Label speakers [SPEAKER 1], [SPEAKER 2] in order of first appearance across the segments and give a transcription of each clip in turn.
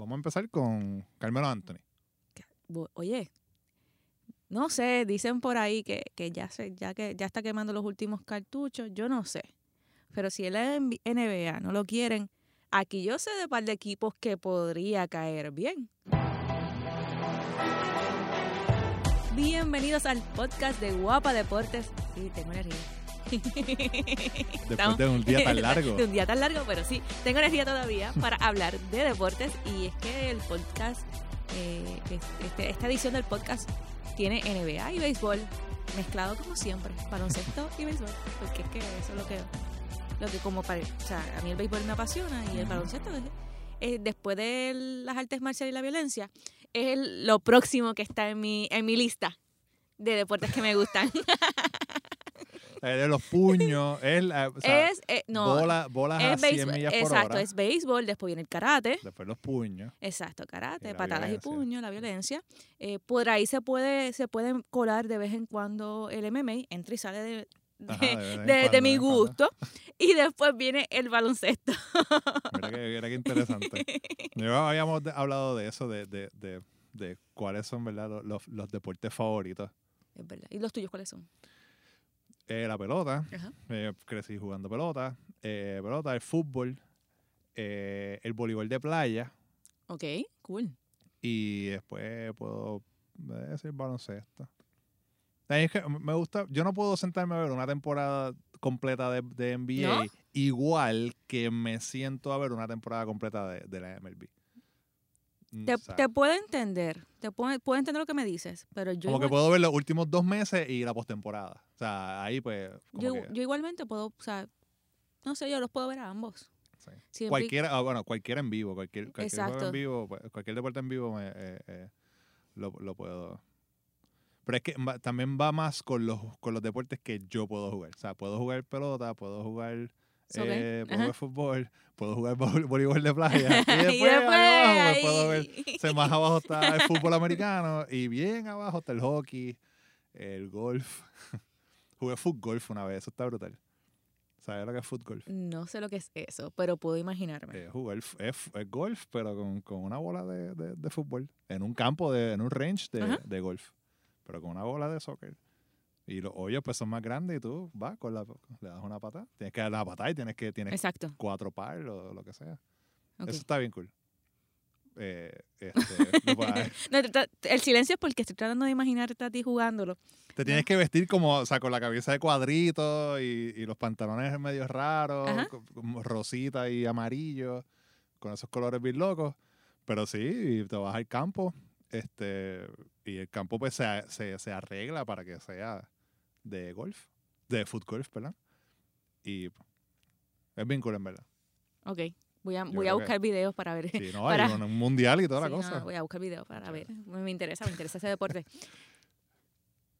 [SPEAKER 1] vamos a empezar con Carmelo Anthony.
[SPEAKER 2] Oye, no sé, dicen por ahí que, que ya se, ya que ya está quemando los últimos cartuchos, yo no sé. Pero si el NBA no lo quieren, aquí yo sé de par de equipos que podría caer bien. Bienvenidos al podcast de Guapa Deportes. Sí, tengo energía.
[SPEAKER 1] Después de un día tan largo.
[SPEAKER 2] de un día tan largo, pero sí, tengo energía todavía para hablar de deportes y es que el podcast, eh, es- este- esta edición del podcast tiene NBA y béisbol mezclado como siempre, baloncesto y béisbol, porque es que eso es lo que, lo que como pare- o sea, a mí el béisbol me apasiona y el baloncesto es- es después de las artes marciales y la violencia es el- lo próximo que está en mi en mi lista de deportes que me gustan.
[SPEAKER 1] De los puños, es, la- o sea,
[SPEAKER 2] es eh, no,
[SPEAKER 1] bola- bolas a
[SPEAKER 2] es
[SPEAKER 1] 100
[SPEAKER 2] béisbol,
[SPEAKER 1] millas por
[SPEAKER 2] exacto,
[SPEAKER 1] hora.
[SPEAKER 2] es béisbol, después viene el karate.
[SPEAKER 1] Después los puños.
[SPEAKER 2] Exacto, karate,
[SPEAKER 1] Y
[SPEAKER 2] patadas
[SPEAKER 1] violencia.
[SPEAKER 2] y puños, la violencia. Eh, por ahí se puede, se pueden colar de vez en cuando el MMA, entra y sale de, de,
[SPEAKER 1] Ajá, de vez en
[SPEAKER 2] de- de
[SPEAKER 1] cuando,
[SPEAKER 2] mi
[SPEAKER 1] de cuando.
[SPEAKER 2] gusto. Y después viene el baloncesto.
[SPEAKER 1] Mira que, mira que interesante. Yo habíamos hablado de eso, de, de, de, de cuáles son ¿verdad? Los, los- los deportes favoritos.
[SPEAKER 2] Es verdad. ¿Y los tuyos cuáles son?
[SPEAKER 1] Eh, la pelota, eh, crecí jugando pelota, eh, pelota, el fútbol, eh, el voleibol de playa
[SPEAKER 2] Ok, cool.
[SPEAKER 1] y después puedo decir baloncesto. Es que me gusta, yo no puedo sentarme a ver una temporada completa de, de NBA
[SPEAKER 2] ¿No?
[SPEAKER 1] igual que me siento a ver una temporada completa de, de la MLB.
[SPEAKER 2] Te, te puedo entender, te puedo, puedo entender lo que me dices, pero yo,
[SPEAKER 1] como que puedo ver los últimos dos meses y la postemporada. O sea, ahí pues
[SPEAKER 2] yo,
[SPEAKER 1] que,
[SPEAKER 2] yo igualmente puedo, o sea, no sé, yo los puedo ver a ambos.
[SPEAKER 1] sí.
[SPEAKER 2] Siempre
[SPEAKER 1] Cualquiera, ah, bueno, cualquiera en vivo, cualquier, cualquier juego en vivo, pues, cualquier deporte en vivo me, eh, eh, lo, lo puedo. Pero es que también va más con los, con los deportes que yo puedo jugar. O sea, puedo jugar pelota, puedo jugar,
[SPEAKER 2] Soccer,
[SPEAKER 1] eh, puedo
[SPEAKER 2] ajá.
[SPEAKER 1] jugar fútbol, puedo jugar vo- voleibol de playa. Y después,
[SPEAKER 2] y después,
[SPEAKER 1] ahí abajo, puedo ver se más abajo está el fútbol americano y bien abajo está el hockey, el golf. Jugué foot golf una vez, eso está brutal. ¿Sabes lo que es foot golf?
[SPEAKER 2] No sé lo que es eso, pero puedo imaginarme.
[SPEAKER 1] Eh, jugar es, es golf, pero con, con una bola de, de- de fútbol. En un campo, de, en un range de, de golf. Pero con una bola de soccer. Y los hoyos pues son más grandes y tú vas con la, le das una patada. Tienes que dar la patada y tienes que tienes
[SPEAKER 2] Exacto.
[SPEAKER 1] cuatro par o lo que sea.
[SPEAKER 2] ok.
[SPEAKER 1] Eso está bien cool. Eh, este, no
[SPEAKER 2] el silencio es porque estoy tratando de imaginarte a ti jugándolo.
[SPEAKER 1] Te tienes que vestir como, o sea, con la cabeza de cuadrito y, y los pantalones medio raros, como rosita y amarillo, con esos colores bien locos. Pero sí, te vas al campo, este, y el campo pues se, se, se arregla para que sea de golf, de foot golf, ¿verdad? Y es bien cool en verdad.
[SPEAKER 2] Ok. Voy a,
[SPEAKER 1] Yo
[SPEAKER 2] voy a
[SPEAKER 1] creo que-
[SPEAKER 2] buscar videos para ver.
[SPEAKER 1] Sí, no,
[SPEAKER 2] Para-
[SPEAKER 1] hay un, un mundial y toda
[SPEAKER 2] Sí,
[SPEAKER 1] la
[SPEAKER 2] no,
[SPEAKER 1] cosa.
[SPEAKER 2] voy a buscar videos para ver. Me interesa, me interesa ese deporte.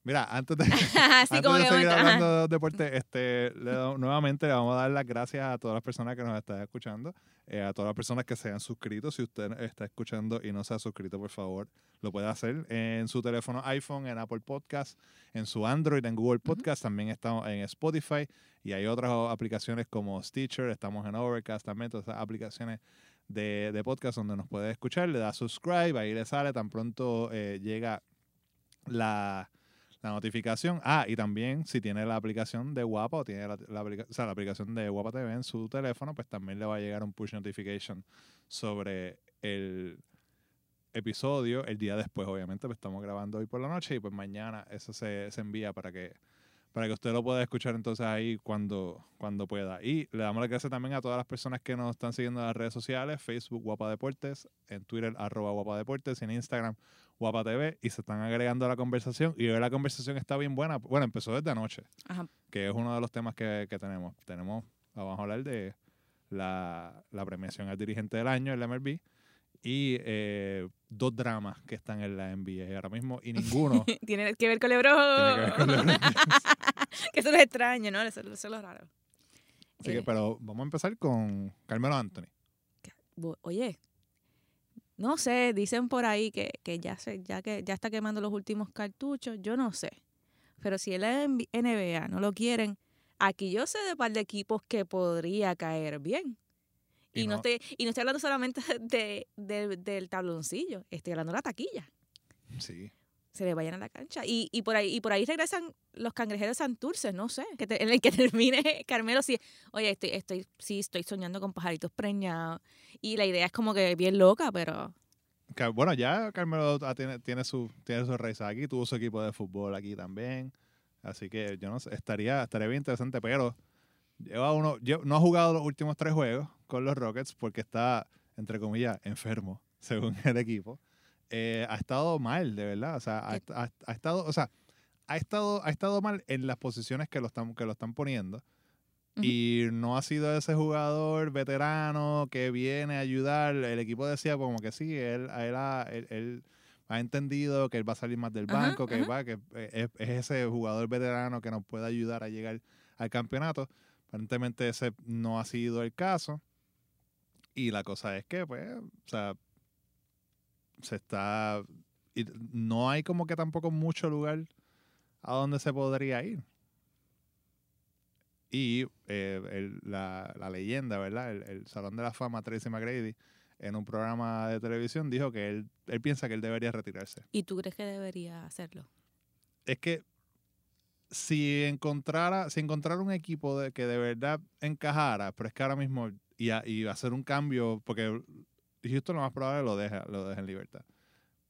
[SPEAKER 1] Mira, antes de,
[SPEAKER 2] Así
[SPEAKER 1] Antes
[SPEAKER 2] como
[SPEAKER 1] de seguir hablando
[SPEAKER 2] ajá.
[SPEAKER 1] de deporte, este, le damos- nuevamente le vamos a dar las gracias a todas las personas que nos están escuchando, eh, a todas las personas que se han suscrito. Si usted está escuchando y no se ha suscrito, por favor, lo puede hacer en su teléfono iPhone, en Apple Podcast, en su Android, en Google Podcast. También estamos en Spotify y hay otras aplicaciones como Stitcher, estamos en Overcast también, todas esas aplicaciones de, de podcast donde nos puede escuchar. Le da subscribe, ahí le sale, tan pronto eh, llega la la notificación. Ah, y también si tiene la aplicación de Guapa o tiene la, la o sea, la aplicación de Guapa TV en su teléfono, pues también le va a llegar un push notification sobre el episodio el día después, obviamente, pues estamos grabando hoy por la noche y pues mañana eso se, se envía para que para que usted lo pueda escuchar entonces ahí cuando, cuando pueda. Y le damos las gracias también a todas las personas que nos están siguiendo en las redes sociales, Facebook Guapa Deportes, en Twitter arroba Guapa Deportes, en Instagram Guapa TV, y se están agregando a la conversación. Y hoy la conversación está bien buena. Bueno, empezó desde anoche,
[SPEAKER 2] Ajá.
[SPEAKER 1] que es uno de los temas que, que tenemos. Tenemos, vamos a hablar de la, la premiación al dirigente del año en la MLB y eh, dos dramas que están en la NBA ahora mismo y ninguno
[SPEAKER 2] Tiene que ver con LeBron.
[SPEAKER 1] que
[SPEAKER 2] eso es extraño, ¿no? Eso, eso es lo raro.
[SPEAKER 1] Así que,
[SPEAKER 2] Eh,
[SPEAKER 1] pero vamos a empezar con Carmelo Anthony.
[SPEAKER 2] Oye, no sé, dicen por ahí que, que ya se, ya que ya está quemando los últimos cartuchos, yo no sé. Pero si el NBA no lo quieren, aquí yo sé de par de equipos que podría caer bien. Y,
[SPEAKER 1] Y
[SPEAKER 2] no,
[SPEAKER 1] no-
[SPEAKER 2] estoy, y no estoy hablando solamente de, de- del tabloncillo, estoy hablando de la taquilla.
[SPEAKER 1] Sí.
[SPEAKER 2] Se le vayan a la cancha. Y, y por ahí y por ahí regresan los cangrejeros Santurce, no sé, que te- en el que termine Carmelo, sí, oye, estoy, estoy, sí, estoy soñando con pajaritos preñados. Y la idea es como que bien loca, pero
[SPEAKER 1] bueno, ya Carmelo tiene, tiene su tiene sus raíces aquí, tuvo su equipo de fútbol aquí también. Así que yo no sé, estaría, estaría bien interesante, pero lleva uno, no ha jugado los últimos tres juegos con los Rockets porque está, entre comillas, enfermo, según el equipo. Eh, ha estado mal, de verdad. O sea, ha, ha- ha estado, o sea, ha estado, ha estado mal en las posiciones que lo están, que lo están poniendo. Y no ha sido ese jugador veterano que viene a ayudar. El equipo decía como que sí, él, él, ha, él- él ha entendido que él va a salir más del banco, que va, que es, es ese jugador veterano que nos puede ayudar a llegar al campeonato. Aparentemente ese no ha sido el caso. Y la cosa es que, pues, o sea, se está... no hay como que tampoco mucho lugar a donde se podría ir. Y eh, el- la, la leyenda, ¿verdad? El, el Salón de la Fama, Tracy McGrady, en un programa de televisión dijo que él, él piensa que él debería retirarse.
[SPEAKER 2] ¿y tú crees que debería hacerlo?
[SPEAKER 1] Es que si encontrara, si encontrara un equipo de, que de verdad encajara, pero es que ahora mismo y, a- y hacer un cambio, porque Houston lo más probable lo deja, lo deja en libertad.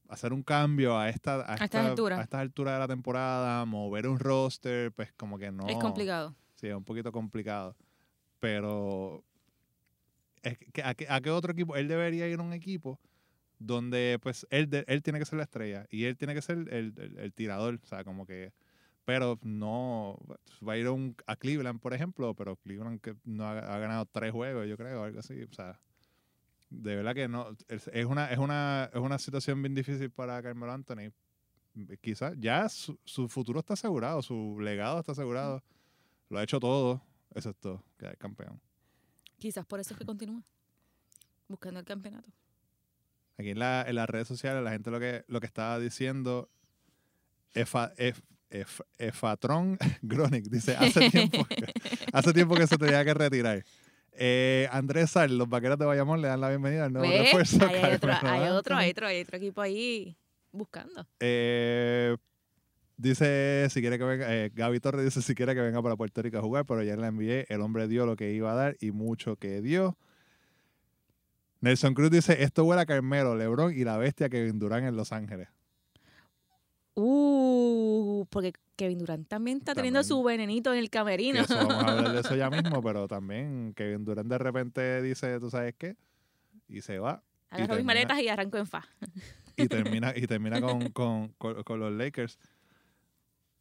[SPEAKER 1] Hacer un cambio a esta, a
[SPEAKER 2] estas
[SPEAKER 1] esta-
[SPEAKER 2] alturas.
[SPEAKER 1] a estas alturas de la temporada, mover un roster, pues como que no.
[SPEAKER 2] Es complicado.
[SPEAKER 1] Sí, es un poquito complicado. Pero es que- ¿a, qué, a qué otro equipo? Él debería ir a un equipo donde pues él, de- él tiene que ser la estrella y él tiene que ser el, el- el tirador. O sea, como que... Pero no... Va a ir a, un- a Cleveland, por ejemplo, pero Cleveland que no ha, ha ganado tres juegos, yo creo, algo así. O sea, de verdad que no... Es, es una, es, una, es una situación bien difícil para Carmelo Anthony. Quizás ya su, su futuro está asegurado, su legado está asegurado. Lo ha hecho todo, excepto quedar campeón.
[SPEAKER 2] Quizás por eso es que continúa buscando el campeonato.
[SPEAKER 1] Aquí en, la, en las redes sociales la gente lo que, lo que estaba diciendo, Efa, Ef- Ef- Efatron Gronic, dice, hace tiempo, que- hace tiempo que se tenía que retirar. Eh, Andrés Sal, los vaqueros de Bayamón le dan la bienvenida al nuevo
[SPEAKER 2] ¿Ves?
[SPEAKER 1] refuerzo.
[SPEAKER 2] Hay, otro, hay otro, hay otro, hay otro equipo ahí buscando.
[SPEAKER 1] Eh, dice, si quiere que venga, eh, Gaby Torres dice si quiere que venga para Puerto Rico a jugar, pero ya la envié, el hombre dio lo que iba a dar y mucho que dio. Nelson Cruz dice, esto huele a Carmelo, Lebron y la bestia Kevin Durant en Los Ángeles.
[SPEAKER 2] Uh, porque Kevin Durant también está teniendo su venenito en el camerino.
[SPEAKER 1] eso vamos a hablar de eso ya mismo, pero también Kevin Durant de repente dice, ¿tú sabes qué? Y se va
[SPEAKER 2] Agarro mis maletas y arranco en fa.
[SPEAKER 1] y termina, y termina con, con- con- con los Lakers.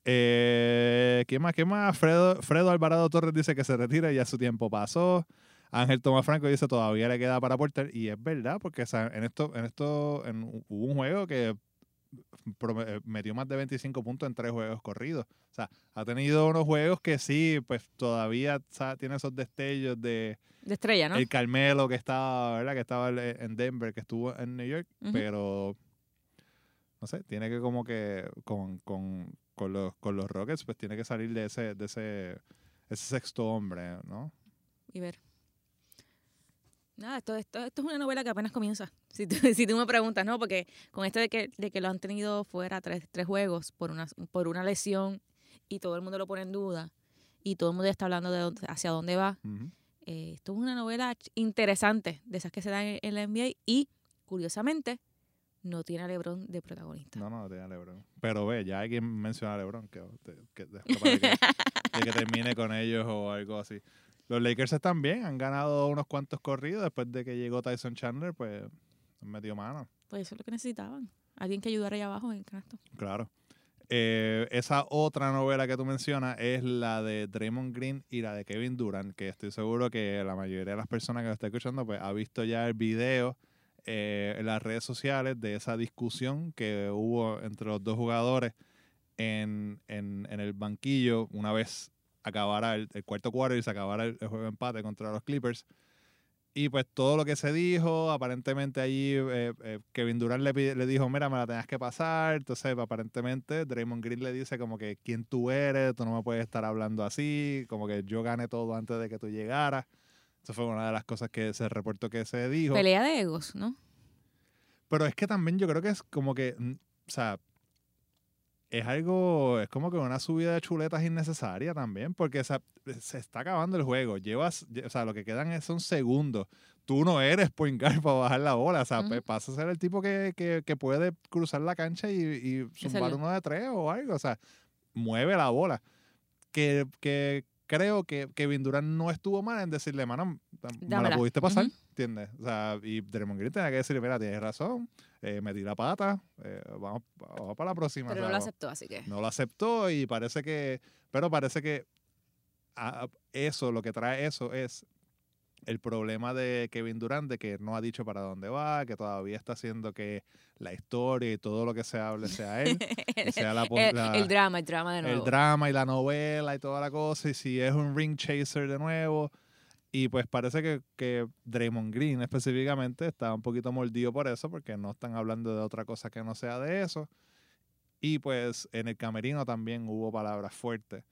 [SPEAKER 1] Eh, ¿Quién más? ¿Quién más? Fredo, Fredo Alvarado Torres dice que se retira y ya su tiempo pasó. Ángel Tomás Franco dice todavía le queda para aportar. Y es verdad, porque en esto, en esto en, hubo un juego que metió más de 25 puntos en tres juegos corridos. O sea, ha tenido unos juegos que sí, pues todavía tiene esos destellos de
[SPEAKER 2] De estrella, ¿no?
[SPEAKER 1] el Carmelo que estaba, ¿verdad? Que estaba en Denver, que estuvo en New York,
[SPEAKER 2] Ujú.
[SPEAKER 1] pero no sé, tiene que como que con, con, con los, con los Rockets, pues tiene que salir de ese, de ese, ese sexto hombre, ¿no?
[SPEAKER 2] Y ver. Nada, esto, esto, esto es una novela que apenas comienza. Si tú, si tú me preguntas, ¿no? Porque con esto de que, de que lo han tenido fuera tres, tres juegos por una, por una lesión y todo el mundo lo pone en duda y todo el mundo está hablando de dónde- hacia dónde va, eh, esto es una novela interesante de esas que se dan en, en la NBA y, curiosamente, no tiene a LeBron de protagonista.
[SPEAKER 1] No, no, tiene a LeBron. Pero ve, ya hay quien menciona a LeBron, que, que que, de que termine con ellos o algo así. Los Lakers están bien, han ganado unos cuantos corridos después de que llegó Tyson Chandler, pues han metido mano.
[SPEAKER 2] Pues eso es lo que necesitaban. Alguien que ayudara allá abajo en el canasto.
[SPEAKER 1] Claro. Eh, esa otra novela que tú mencionas es la de Draymond Green y la de Kevin Durant, que estoy seguro que la mayoría de las personas que lo está escuchando pues ha visto ya el video eh, en las redes sociales de esa discusión que hubo entre los dos jugadores en, en- en el banquillo una vez acabara el, el cuarto cuarto y se acabara el, el juego de empate contra los Clippers. Y pues todo lo que se dijo, aparentemente allí eh, eh, Kevin Durant le, le dijo, mira, me la tenías que pasar. Entonces, aparentemente Draymond Green le dice como que, ¿quién tú eres? Tú no me puedes estar hablando así. Como que yo gané todo antes de que tú llegaras. Eso fue una de las cosas que se reportó que se dijo.
[SPEAKER 2] Pelea de egos, ¿no?
[SPEAKER 1] Pero es que también yo creo que es como que, mm, o sea, es algo, es como que una subida de chuletas innecesaria también, porque o sea, se está acabando el juego. Llevas, lle- o sea, lo que quedan son segundos. Tú no eres point guard para bajar la bola, o sea, pues, pasa a ser el tipo que, que, que puede cruzar la cancha y, y zumbar uno de tres o algo, o sea, mueve la bola. Que, que creo que Kevin Durant no estuvo mal en decirle, mano, me la
[SPEAKER 2] Dámela".
[SPEAKER 1] pudiste pasar,
[SPEAKER 2] Ujú.
[SPEAKER 1] ¿Entiendes? O sea, y Draymond Green tenía que decirle, mira, tienes razón, eh, metí la pata, eh, vamos, vamos para la próxima.
[SPEAKER 2] Pero
[SPEAKER 1] o
[SPEAKER 2] no
[SPEAKER 1] sea,
[SPEAKER 2] lo aceptó, así que.
[SPEAKER 1] no lo aceptó y parece que, pero parece que a- a- eso, lo que trae eso es el problema de Kevin Durant de que no ha dicho para dónde va, que todavía está haciendo que la historia y todo lo que se hable sea él, sea la,
[SPEAKER 2] el,
[SPEAKER 1] la-
[SPEAKER 2] el drama, el drama de
[SPEAKER 1] el
[SPEAKER 2] nuevo.
[SPEAKER 1] drama y la novela y toda la cosa, y si es un ring chaser de nuevo. Y pues parece que, que Draymond Green específicamente está un poquito mordido por eso, porque no están hablando de otra cosa que no sea de eso. Y pues en el camerino también hubo palabras fuertes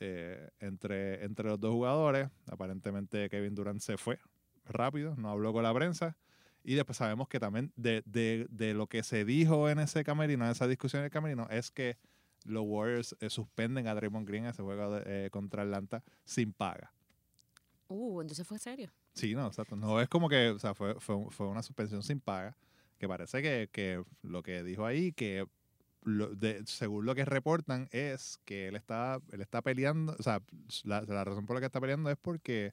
[SPEAKER 1] eh, entre, entre los dos jugadores. Aparentemente Kevin Durant se fue rápido, no habló con la prensa. Y después sabemos que también de, de- de lo que se dijo en ese camerino, en esa discusión en el camerino, es que los Warriors eh, suspenden a Draymond Green ese juego eh, contra Atlanta sin paga.
[SPEAKER 2] Uh, entonces fue serio.
[SPEAKER 1] Sí, no, exacto. No es como que, o sea, fue, fue, fue una suspensión sin paga, que parece que, que lo que dijo ahí, que lo- de- según lo que reportan es que él está, él está peleando, o sea, la, la razón por la que está peleando es porque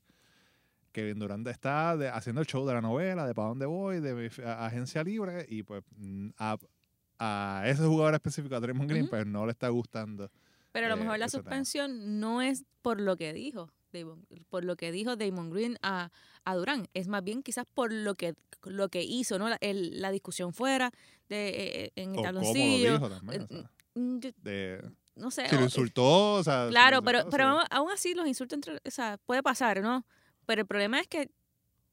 [SPEAKER 1] Kevin Durant está de- haciendo el show de la novela, de para dónde voy, de mi a- agencia libre, y pues a, a ese jugador específico, a Draymond Green,
[SPEAKER 2] Ujú.
[SPEAKER 1] pues no le está gustando.
[SPEAKER 2] Pero a lo
[SPEAKER 1] eh,
[SPEAKER 2] mejor la
[SPEAKER 1] ese tema.
[SPEAKER 2] suspensión no es por lo que dijo Damon, por lo que dijo Damon Green a, a Durán, es más bien quizás por lo que lo que hizo, ¿no? La, el- la discusión fuera de eh, en el
[SPEAKER 1] O cómo lo
[SPEAKER 2] tabloncillo.
[SPEAKER 1] dijo también. o
[SPEAKER 2] eh,
[SPEAKER 1] sea,
[SPEAKER 2] Mm,
[SPEAKER 1] de,
[SPEAKER 2] no sé.
[SPEAKER 1] si lo
[SPEAKER 2] o-
[SPEAKER 1] insultó, o sea.
[SPEAKER 2] Claro, pero,
[SPEAKER 1] insultó,
[SPEAKER 2] pero
[SPEAKER 1] sí.
[SPEAKER 2] aún, aún así los insultos entre, o sea, puede pasar, ¿no? Pero el problema es que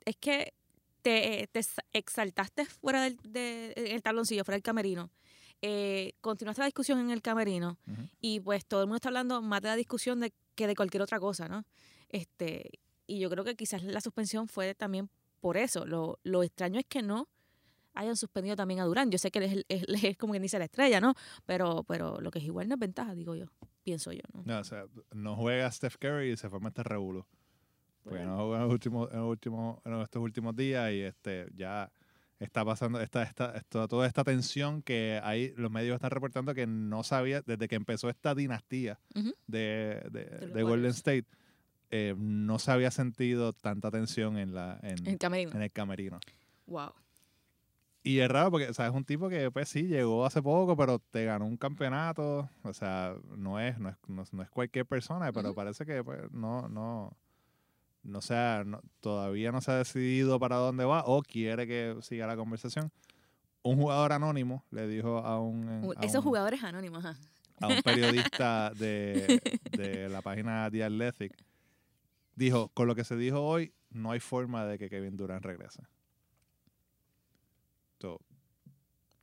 [SPEAKER 2] es que te, te ex- exaltaste fuera del de, el taloncillo, fuera del camerino. Eh, continuaste la discusión en el camerino y pues todo el mundo está hablando más de la discusión de, que de cualquier otra cosa, ¿no? Este, y yo creo que quizás la suspensión fue también por eso. Lo, lo extraño es que no hayan suspendido también a Durán. Yo sé que él es, él es como quien dice la estrella, ¿no? Pero, pero lo que es igual no es ventaja, digo yo. Pienso yo, ¿no?
[SPEAKER 1] No, o sea, no juega Steph Curry y se forma este revuelo. Porque
[SPEAKER 2] Bueno.
[SPEAKER 1] no jugó en, los últimos, en, los últimos, en estos últimos días y este ya está pasando esta, esta, esto- toda esta tensión que ahí los medios están reportando que no sabía desde que empezó esta dinastía de, de,
[SPEAKER 2] De los
[SPEAKER 1] de Golden. State. eh, no se había sentido tanta tensión en, la, en,
[SPEAKER 2] El camerino.
[SPEAKER 1] en el camerino.
[SPEAKER 2] Wow.
[SPEAKER 1] Y es raro porque, o sea, es un tipo que, pues sí, llegó hace poco, pero te ganó un campeonato. O sea, no es, no es, no, es- no es cualquier persona, pero parece que pues, no, no, no se ha- no- todavía no se ha decidido para dónde va o quiere que siga la conversación. Un jugador anónimo le dijo a un, a
[SPEAKER 2] Esos
[SPEAKER 1] un-
[SPEAKER 2] jugadores anónimos,
[SPEAKER 1] a un periodista de, de la página The Athletic, dijo, con lo que se dijo hoy, no hay forma de que Kevin Durant regrese.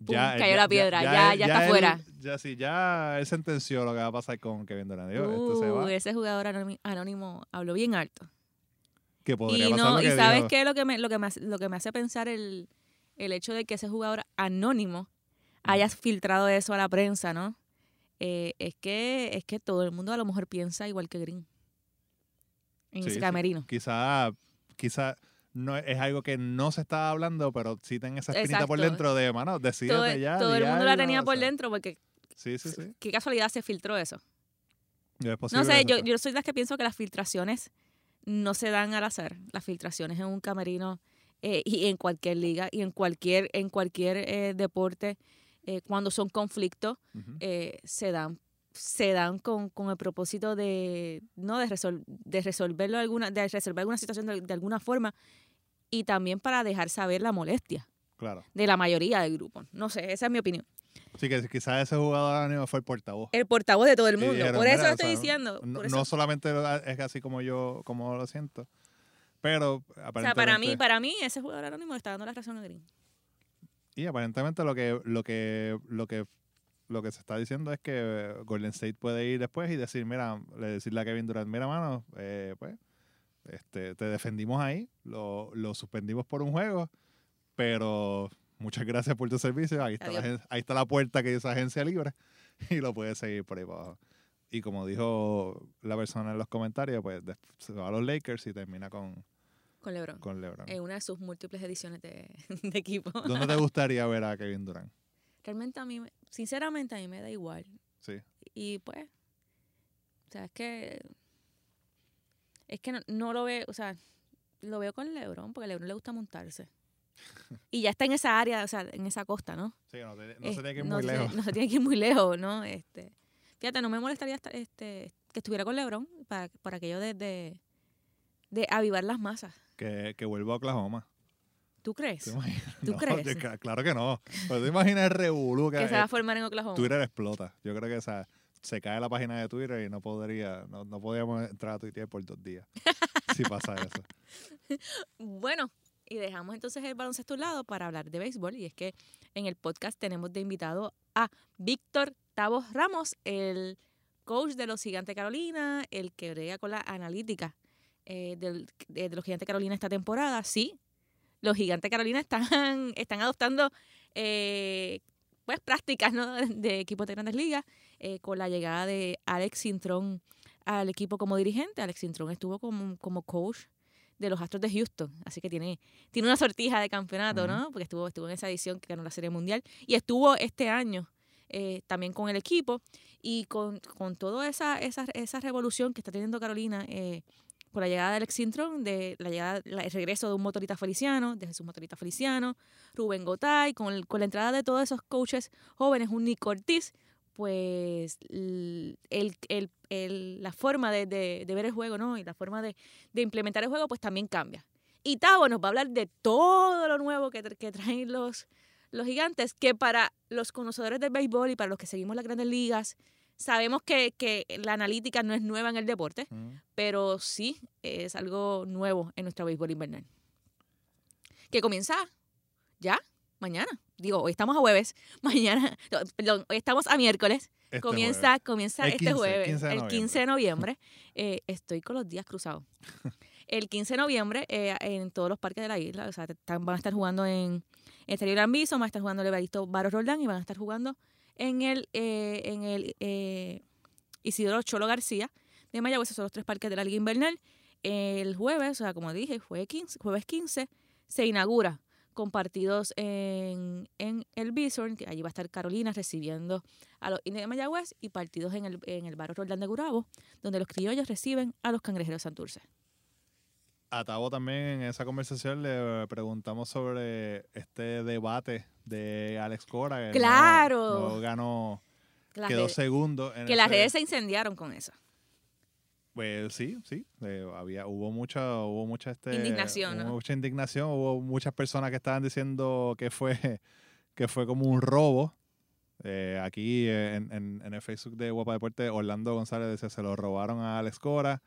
[SPEAKER 2] Pum, cayó la piedra, ya- ya está
[SPEAKER 1] él-
[SPEAKER 2] fuera.
[SPEAKER 1] Ya sí, ya él sentenció lo que va a pasar con Kevin Durant. "Este se
[SPEAKER 2] Uh,
[SPEAKER 1] va.
[SPEAKER 2] ese jugador anónimo habló bien alto.
[SPEAKER 1] Que podría
[SPEAKER 2] Y
[SPEAKER 1] pasar
[SPEAKER 2] no,
[SPEAKER 1] lo
[SPEAKER 2] y sabes qué lo que me, lo que me hace, lo que me hace pensar el, el hecho de que ese jugador anónimo haya filtrado eso a la prensa, ¿no? Eh, es que es que todo el mundo a lo mejor piensa igual que Green en
[SPEAKER 1] Sí,
[SPEAKER 2] ese
[SPEAKER 1] sí.
[SPEAKER 2] camerino.
[SPEAKER 1] Quizá, quizá no es algo que no se está hablando, pero sí ten esa espinita por dentro de, mano, decídete
[SPEAKER 2] Todo,
[SPEAKER 1] ya.
[SPEAKER 2] todo el mundo la
[SPEAKER 1] algo",
[SPEAKER 2] tenía
[SPEAKER 1] o
[SPEAKER 2] por
[SPEAKER 1] sea,
[SPEAKER 2] dentro porque
[SPEAKER 1] Sí, sí, sí.
[SPEAKER 2] qué casualidad se filtró eso.
[SPEAKER 1] Es
[SPEAKER 2] No sé, yo, yo soy de las que pienso que las filtraciones no se dan al azar. Las filtraciones en un camerino eh, y en cualquier liga y en cualquier, en cualquier eh, deporte, eh, cuando son conflictos, eh, se dan se dan con, con el propósito de no de, resol- de resolverlo alguna de resolver alguna situación de, de alguna forma y también para dejar saber la molestia
[SPEAKER 1] Claro.
[SPEAKER 2] de la mayoría del grupo no sé esa es mi opinión
[SPEAKER 1] Sí, que quizás ese jugador anónimo fue el portavoz.
[SPEAKER 2] el portavoz de todo el mundo.
[SPEAKER 1] dijeron,
[SPEAKER 2] por eso
[SPEAKER 1] "Mira,
[SPEAKER 2] lo
[SPEAKER 1] o
[SPEAKER 2] estoy
[SPEAKER 1] sea,
[SPEAKER 2] diciendo
[SPEAKER 1] No, no solamente es así como yo como lo siento, pero
[SPEAKER 2] o sea
[SPEAKER 1] aparentemente,
[SPEAKER 2] para mí para mí ese jugador anónimo está dando la razón a Green.
[SPEAKER 1] Y aparentemente lo que lo que lo que lo que se está diciendo es que Golden State puede ir después y decir, mira, le decirle a Kevin Durant, mira, mano, eh, pues este, te defendimos ahí, lo, lo suspendimos por un juego, pero muchas gracias por tu servicio. Ahí está, la, ahí está la puerta que dice agencia libre y lo puedes seguir por ahí para abajo. Y como dijo la persona en los comentarios, pues se va a los Lakers y termina con,
[SPEAKER 2] Con LeBron.
[SPEAKER 1] con LeBron.
[SPEAKER 2] En una de sus múltiples ediciones de, de equipo.
[SPEAKER 1] ¿Dónde te gustaría ver a Kevin Durant?
[SPEAKER 2] Realmente a mí, me- sinceramente a mí me da igual.
[SPEAKER 1] Sí.
[SPEAKER 2] Y pues, o sea, es que, es que no, no lo veo, o sea, lo veo con LeBron, porque a LeBron le gusta montarse. Y ya está en esa área, o sea, en esa costa, ¿no?
[SPEAKER 1] Sí, no, te- no
[SPEAKER 2] Eh,
[SPEAKER 1] se tiene que ir
[SPEAKER 2] no
[SPEAKER 1] muy
[SPEAKER 2] se-
[SPEAKER 1] lejos.
[SPEAKER 2] No se tiene que ir muy lejos, ¿no? Este, fíjate, no me molestaría estar- este, que estuviera con LeBron para, por aquello de, de, de avivar las masas.
[SPEAKER 1] Que, que vuelva a Oklahoma.
[SPEAKER 2] ¿Tú crees? ¿Tú
[SPEAKER 1] No,
[SPEAKER 2] crees?
[SPEAKER 1] yo claro que no. Pero te imaginas el revolú que,
[SPEAKER 2] Que se va a
[SPEAKER 1] eh,
[SPEAKER 2] formar en Oklahoma.
[SPEAKER 1] Twitter explota. Yo creo que esa, se cae la página de Twitter y no podría, no, no podíamos entrar a Twitter por dos días. si pasa eso.
[SPEAKER 2] Bueno, y dejamos entonces el baloncesto a un lado para hablar de béisbol. Y es que en el podcast tenemos de invitado a Víctor Tavos Ramos, el coach de los Gigantes Carolina, el que brega con la analítica eh, del- de, los Gigantes Carolina esta temporada. Sí, los Gigantes Carolina están, están adoptando eh, pues prácticas ¿no? de equipos de grandes ligas eh, con la llegada de Alex Cintrón al equipo como dirigente. Alex Cintrón estuvo como, como coach de los Astros de Houston, así que tiene, tiene una sortija de campeonato,
[SPEAKER 1] Ujú.
[SPEAKER 2] ¿no? Porque estuvo, estuvo en esa edición que ganó la Serie Mundial y estuvo este año eh, también con el equipo y con, con toda esa, esa, esa revolución que está teniendo Carolina eh, con la llegada de Alex Cintrón, de la llegada, la- el regreso de un motorista feliciano, de Jesús Motorista Feliciano, Rubén Gotay, con, el- con la entrada de todos esos coaches jóvenes, un Nick Ortiz, pues el, el- el- la forma de, de- de ver el juego, ¿no? Y la forma de, de implementar el juego, pues también cambia. Y Tavo nos va a hablar de todo lo nuevo que, que traen los, los gigantes, que para los conocedores del béisbol y para los que seguimos las grandes ligas, sabemos que, que la analítica no es nueva en el deporte,
[SPEAKER 1] Mm.
[SPEAKER 2] pero sí es algo nuevo en nuestro béisbol invernal. Que comienza ya, mañana. Digo, hoy estamos a jueves, mañana, no, perdón, hoy estamos a miércoles.
[SPEAKER 1] Este
[SPEAKER 2] comienza
[SPEAKER 1] jueves.
[SPEAKER 2] comienza
[SPEAKER 1] El
[SPEAKER 2] este
[SPEAKER 1] 15,
[SPEAKER 2] jueves,
[SPEAKER 1] 15 de
[SPEAKER 2] el 15 de noviembre. Eh, estoy con los días cruzados. El 15 de noviembre eh, en todos los parques de la isla, o sea, están- van a estar jugando en Gran Bison, van a estar jugando el Evaristo Barros Roldán y van a estar jugando en el, eh, en el eh, Isidoro Cholo García de Mayagüez, esos son los tres parques de la Liga Invernal. El jueves, o sea, como dije, 15, jueves 15, se inaugura con partidos en, en el Bison, que allí va a estar Carolina recibiendo a los indios de Mayagüez, y partidos en el, en el Barrio Roldán de Gurabo, donde los criollos reciben a los cangrejeros Santurce.
[SPEAKER 1] A Tavo también en esa conversación le preguntamos sobre este debate de Alex Cora. que
[SPEAKER 2] ¡Claro!
[SPEAKER 1] No, ganó, quedó segundo. En
[SPEAKER 2] que las redes se incendiaron con eso.
[SPEAKER 1] Pues sí, sí. eh, había, hubo mucha, hubo mucha este,
[SPEAKER 2] Indignación,
[SPEAKER 1] hubo
[SPEAKER 2] ¿no?
[SPEAKER 1] mucha indignación. Hubo muchas personas que estaban diciendo que fue, que fue como un robo. Eh, aquí en, en- en el Facebook de Guapa Deporte, Orlando González decía se lo robaron a Alex Cora.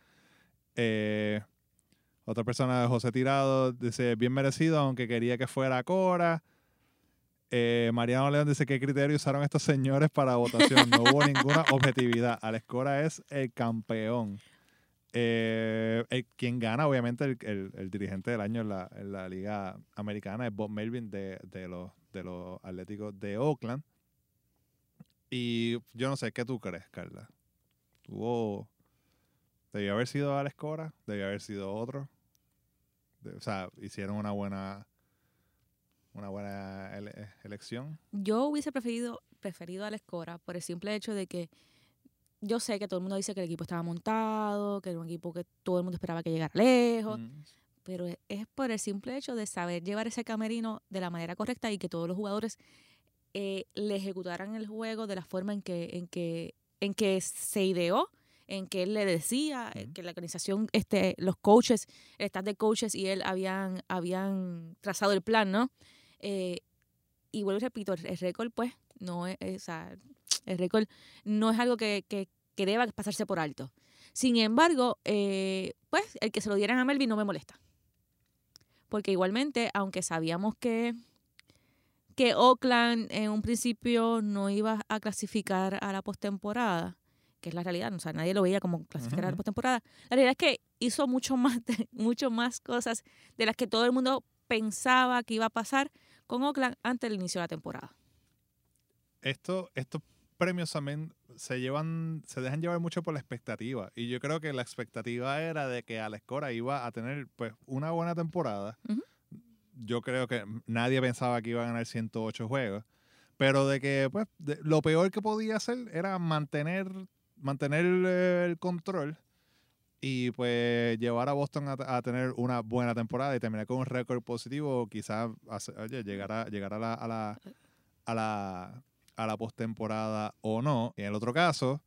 [SPEAKER 1] Eh, otra persona, José Tirado, dice bien merecido, aunque quería que fuera Cora. Eh, Mariano León dice qué criterio usaron estos señores para votación. No hubo ninguna objetividad. Alex Cora es el campeón. Eh, quien gana, obviamente, el, el- dirigente del año en la, en la Liga Americana es Bob Melvin de, de los, de los Atléticos de Oakland. Y yo no sé, ¿qué tú crees, Carla? Tuvo. ¿Debió haber sido Alex Cora? ¿Debió haber sido otro? O sea, hicieron una buena. Una buena ele- elección.
[SPEAKER 2] Yo hubiese preferido, preferido a la Escora por el simple hecho de que yo sé que todo el mundo dice que el equipo estaba montado, que era un equipo que todo el mundo esperaba que llegara lejos,
[SPEAKER 1] Mm.
[SPEAKER 2] pero es- es por el simple hecho de saber llevar ese camerino de la manera correcta y que todos los jugadores eh, le ejecutaran el juego de la forma en que, en que, en que se ideó, en que él le decía, eh,
[SPEAKER 1] Ujú.
[SPEAKER 2] que la organización, este, los coaches, el staff de coaches y él habían, habían trazado el plan, ¿no? Eh, y vuelvo y repito, el el récord, pues, no es, es- o sea, el récord no es algo que, que, que deba pasarse por alto. Sin embargo, eh, pues, el que se lo dieran a Melvin no me molesta. Porque igualmente, aunque sabíamos que, que Oakland en un principio no iba a clasificar a la postemporada, que es la realidad, o sea, nadie lo veía como clasificar a la postemporada, la realidad es que hizo mucho más, mucho más cosas de las que todo el mundo pensaba que iba a pasar con Oakland antes del inicio de la temporada.
[SPEAKER 1] Esto, estos premios también se llevan, se dejan llevar mucho por la expectativa. Y yo creo que la expectativa era de que Alex Cora iba a tener pues una buena temporada. Yo creo que nadie pensaba que iba a ganar 108 juegos. Pero de que pues de- lo peor que podía hacer era mantener, mantener eh, el control y pues llevar a Boston a, a tener una buena temporada y terminar con un récord positivo, quizás llegar a, llegar a la, a la, a la, a la postemporada o no. Y en el otro caso,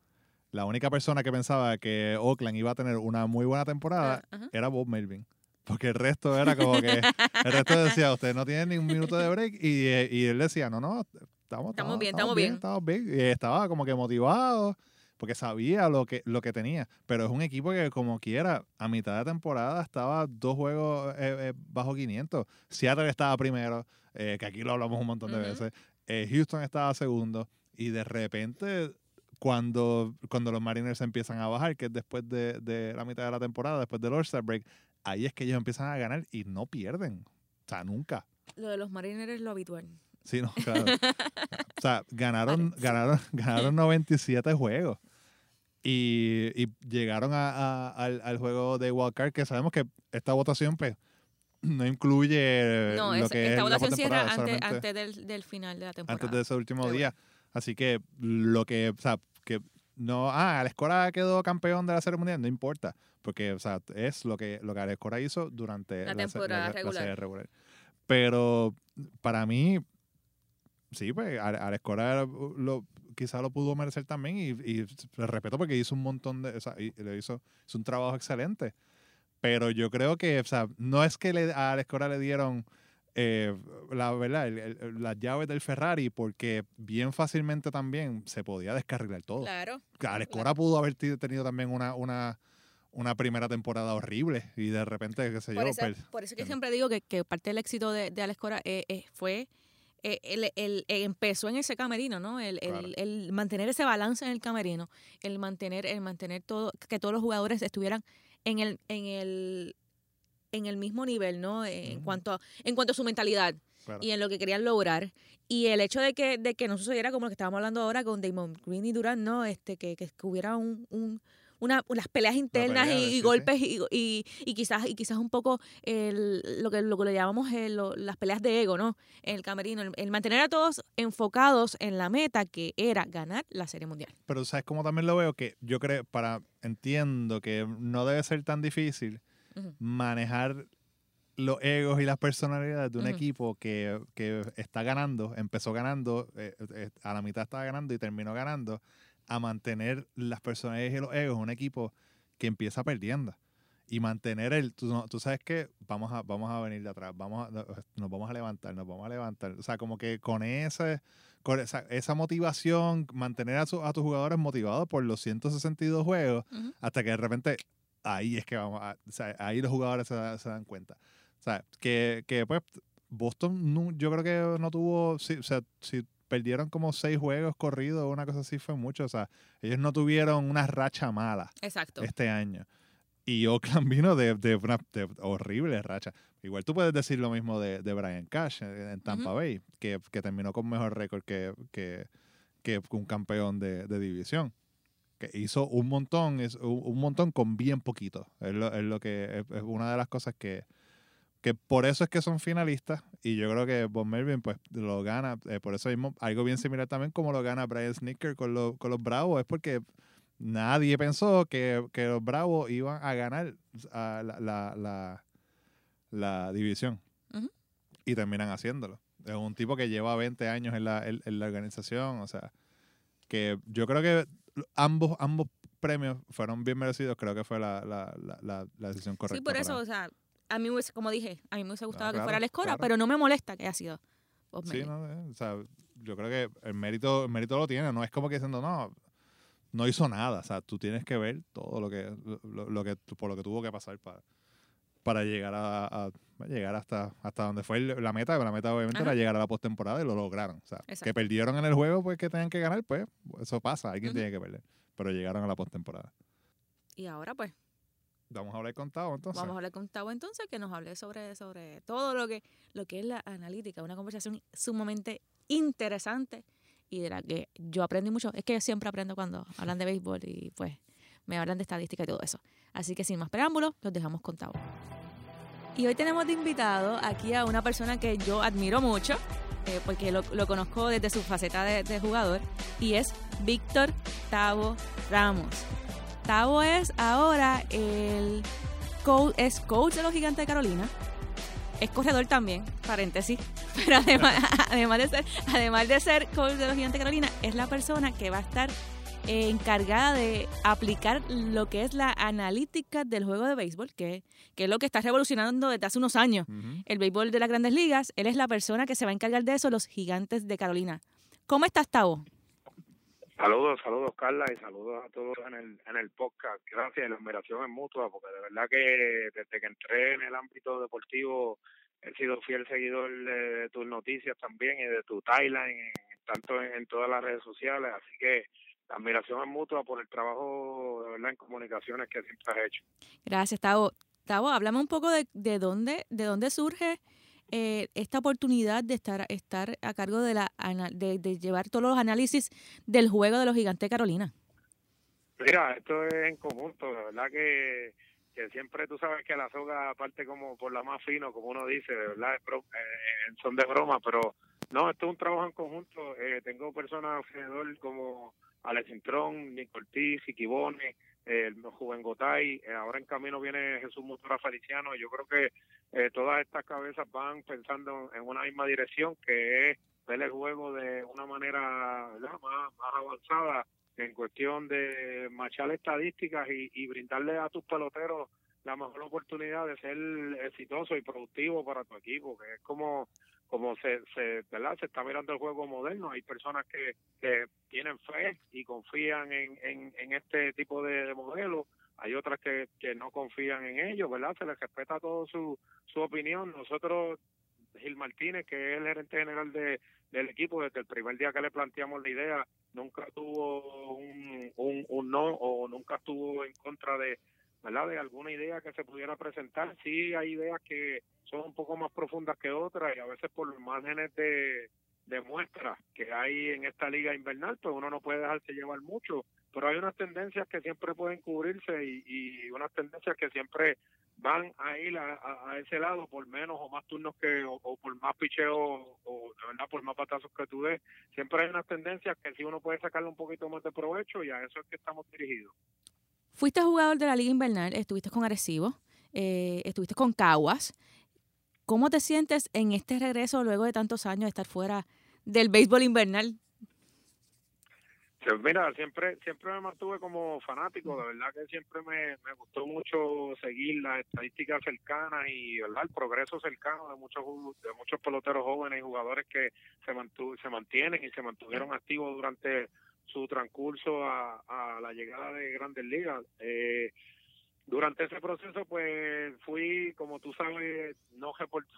[SPEAKER 1] la única persona que pensaba que Oakland iba a tener una muy buena temporada
[SPEAKER 2] Ah, ajá.
[SPEAKER 1] era Bob Melvin. Porque el resto era como que, el resto decía, usted no tiene ni un minuto de break. Y, eh, y él decía, no, no, estamos,
[SPEAKER 2] Estamos bien, estamos bien.
[SPEAKER 1] Estamos bien. Y estaba como que motivado porque sabía lo que, lo que tenía. Pero es un equipo que como quiera, a mitad de temporada estaba dos juegos eh, eh, bajo 500. Seattle estaba primero, eh, que aquí lo hablamos un montón de
[SPEAKER 2] Ujú.
[SPEAKER 1] veces. Eh, Houston estaba segundo. Y de repente, cuando, cuando los Mariners empiezan a bajar, que es después de, de la mitad de la temporada, después del All-Star Break, ahí es que ellos empiezan a ganar y no pierden. O sea, nunca.
[SPEAKER 2] Lo de los Mariners es lo habitual.
[SPEAKER 1] Sí, no, claro. o sea, ganaron, ganaron, ganaron 97 juegos. Y, y llegaron a- a- al, al juego de Wildcard, que sabemos que esta votación, pues, no incluye
[SPEAKER 2] No,
[SPEAKER 1] lo
[SPEAKER 2] es-
[SPEAKER 1] que es
[SPEAKER 2] esta
[SPEAKER 1] la
[SPEAKER 2] votación cierra antes, del, del final de la temporada.
[SPEAKER 1] antes de ese último
[SPEAKER 2] Pero
[SPEAKER 1] día. Así que lo que, o sea, que no, ah, Alex Cora quedó campeón de la Serie Mundial, no importa, porque, o sea, es lo que, lo que Alex Cora hizo durante
[SPEAKER 2] La temporada
[SPEAKER 1] la
[SPEAKER 2] regular.
[SPEAKER 1] serie regular. Pero para mí, sí, pues Ale- Alex Cora lo, quizá lo pudo merecer también y, y le respeto porque hizo un montón de, o sea, y- y le hizo, hizo un trabajo excelente. Pero yo creo que, o sea, no es que le, a Alex Cora le dieron eh, la verdad, el- el- las llaves del Ferrari, porque bien fácilmente también se podía descarrilar todo.
[SPEAKER 2] Claro.
[SPEAKER 1] Alex
[SPEAKER 2] claro.
[SPEAKER 1] Cora pudo haber tenido también una, una, una primera temporada horrible y de repente, qué sé
[SPEAKER 2] Por
[SPEAKER 1] yo,
[SPEAKER 2] eso,
[SPEAKER 1] per-
[SPEAKER 2] por eso que siempre digo que, que parte del éxito de, de Alex Cora eh, eh, fue eh, el, el- empezó en ese camerino, ¿no? El, el-
[SPEAKER 1] Claro.
[SPEAKER 2] el mantener ese balance en el camerino, el mantener, el mantener todo, que todos los jugadores estuvieran en el, en el, en el mismo nivel, ¿no? En cuanto a, en cuanto a su mentalidad
[SPEAKER 1] Claro.
[SPEAKER 2] y en lo que querían lograr. Y el hecho de que, de que no sucediera como lo que estábamos hablando ahora con Damon Green y Durant, ¿no? Este, que, que hubiera un, un- una, las peleas internas
[SPEAKER 1] pelea,
[SPEAKER 2] y,
[SPEAKER 1] sí,
[SPEAKER 2] y
[SPEAKER 1] sí.
[SPEAKER 2] golpes y, y, y quizás y quizás un poco el, lo que lo que le llamamos el- lo- las peleas de ego, ¿no? En el camerino, el, el mantener a todos enfocados en la meta que era ganar la Serie Mundial.
[SPEAKER 1] Pero sabes cómo también lo veo que yo creo, para, entiendo que no debe ser tan difícil manejar los egos y las personalidades de un equipo que, que está ganando, empezó ganando, eh, eh, a la mitad estaba ganando y terminó ganando, a mantener las personalidades y los egos, un equipo que empieza perdiendo. Y mantener el, tú, no- tú sabes que vamos a, vamos a venir de atrás, vamos a- nos vamos a levantar, nos vamos a levantar. O sea, como que con ese, con esa, esa motivación, mantener a, su- a tus jugadores motivados por los 162 juegos,
[SPEAKER 2] Ujú.
[SPEAKER 1] hasta que de repente ahí es que vamos a, o sea, ahí los jugadores se, se dan cuenta. O sea, que, que pues Boston no- yo creo que no tuvo, sí, o sea, si perdieron como seis juegos corridos una cosa así fue mucho, o sea, ellos no tuvieron una racha mala
[SPEAKER 2] Exacto.
[SPEAKER 1] este año. Y Oakland vino de, de una de horrible racha. Igual tú puedes decir lo mismo de, de Brian Cash en, Tampa
[SPEAKER 2] Ujú.
[SPEAKER 1] Bay, que, que terminó con mejor récord que, que, que un campeón de, de división. Que hizo un montón, es un, un montón con bien poquito. Es lo, es lo que es, es una de las cosas que, que por eso es que son finalistas. Y yo creo que Bob Melvin pues lo gana. eh, por eso mismo, algo bien similar también como lo gana Brian Snicker con, los con los Bravos, es porque nadie pensó que, que los Bravos iban a ganar a la, la, la, la división.
[SPEAKER 2] Ujú.
[SPEAKER 1] Y terminan haciéndolo. Es un tipo que lleva 20 años en la, en, en la organización. O sea, que yo creo que ambos, ambos premios fueron bien merecidos. Creo que fue la, la, la, decisión correcta.
[SPEAKER 2] Sí, por eso, o sea, a mí como dije, a mí me hubiese gustado que
[SPEAKER 1] claro,
[SPEAKER 2] fuera la escuela,
[SPEAKER 1] claro.
[SPEAKER 2] pero no me molesta que haya sido
[SPEAKER 1] Sí, no, eh, o sea, yo creo que el mérito, el mérito lo tiene, no es como que diciendo, no, no hizo nada, o sea, tú tienes que ver todo lo que, lo, lo que por lo que tuvo que pasar para, para llegar a, a- a llegar hasta, hasta donde fue el- la meta, la meta obviamente
[SPEAKER 2] Ajá.
[SPEAKER 1] era llegar a la postemporada y lo lograron, o sea,
[SPEAKER 2] Exacto.
[SPEAKER 1] que perdieron en el juego, pues que tenían que ganar, pues eso pasa, alguien
[SPEAKER 2] Ujú.
[SPEAKER 1] tiene que perder, pero llegaron a la postemporada.
[SPEAKER 2] Y ahora, pues,
[SPEAKER 1] Vamos a hablar con Tavo entonces.
[SPEAKER 2] Vamos a hablar con Tavo entonces, que nos hable sobre, sobre todo lo que, lo que es la analítica, una conversación sumamente interesante y de la que yo aprendí mucho. Es que yo siempre aprendo cuando hablan de béisbol y pues me hablan de estadística y todo eso. Así que sin más preámbulos, los dejamos con Tavo. Y hoy tenemos de invitado aquí a una persona que yo admiro mucho, eh, porque lo, lo, conozco desde su faceta de, de jugador, y es Víctor Tavo Ramos. Tavo es ahora el coach, es coach de los Gigantes de Carolina. Es corredor también, paréntesis. Pero además, además, de ser, además de ser coach de los Gigantes de Carolina, es la persona que va a estar eh, encargada de aplicar lo que es la analítica del juego de béisbol, que, que es lo que está revolucionando desde hace unos años uh -huh. el béisbol de las grandes ligas. Él es la persona que se va a encargar de eso, los Gigantes de Carolina. ¿Cómo estás, Tavo?
[SPEAKER 3] Saludos, saludos Carla y saludos a todos en el, en el podcast. Gracias, la admiración es mutua porque de verdad que desde que entré en el ámbito deportivo he sido fiel seguidor de, tus noticias también y de tu timeline, tanto en, en, todas las redes sociales. Así que la admiración es mutua por el trabajo de verdad en comunicaciones que siempre has hecho.
[SPEAKER 2] Gracias, Tavo. Tavo, háblame un poco de, de dónde, de dónde surge eh, esta oportunidad de estar, estar a cargo de, la, de, llevar todos los análisis del juego de los gigantes Carolina?
[SPEAKER 3] Mira, esto es en conjunto, de verdad que, que siempre tú sabes que la soga parte como por la más fino, como uno dice, de verdad, bro, eh, son de broma, pero no, esto es un trabajo en conjunto. Eh, tengo personas alrededor como Alex Intrón, Nick Ortiz, Iquibone, el Juven eh, ahora en camino viene Jesús Mutura Feliciano, yo creo que eh, todas estas cabezas van pensando en una misma dirección, que es ver el juego de una manera más, más avanzada en cuestión de machar estadísticas y, y brindarle a tus peloteros la mejor oportunidad de ser exitoso y productivo para tu equipo, que es como como se, se, ¿verdad? se está mirando el juego moderno. Hay personas que, que tienen fe y confían en, en, en este tipo de, de modelos. Hay otras que, no confían en ellos, ¿verdad? Se les respeta todo su, su opinión. Nosotros, Gil Martínez, que es el gerente general de, del equipo, desde el primer día que le planteamos la idea, nunca tuvo un, un, un no o nunca estuvo en contra de, ¿verdad? De alguna idea que se pudiera presentar. Sí hay ideas que son un poco más profundas que otras y a veces por los márgenes de, de muestras que hay en esta liga invernal, pues uno no puede dejarse llevar mucho, pero hay unas tendencias que siempre pueden cubrirse y, y unas tendencias que siempre van a ir a, a, ese lado por menos o más turnos que o, o por más picheo o de verdad por más patazos que tú des. Siempre hay unas tendencias que sí uno puede sacarle un poquito más de provecho y a eso es que estamos dirigidos.
[SPEAKER 2] Fuiste jugador de la liga invernal estuviste con Arecibo eh, estuviste con Caguas. ¿Cómo te sientes en este regreso luego de tantos años de estar fuera del béisbol invernal?
[SPEAKER 3] Pues mira, siempre siempre me mantuve como fanático, de verdad que siempre me, me gustó mucho seguir las estadísticas cercanas y verdad el progreso cercano de muchos de muchos peloteros jóvenes y jugadores que se mantu se mantienen y se mantuvieron activos durante su transcurso a, a la llegada de Grandes Ligas. Eh, durante ese proceso pues fui como tú sabes no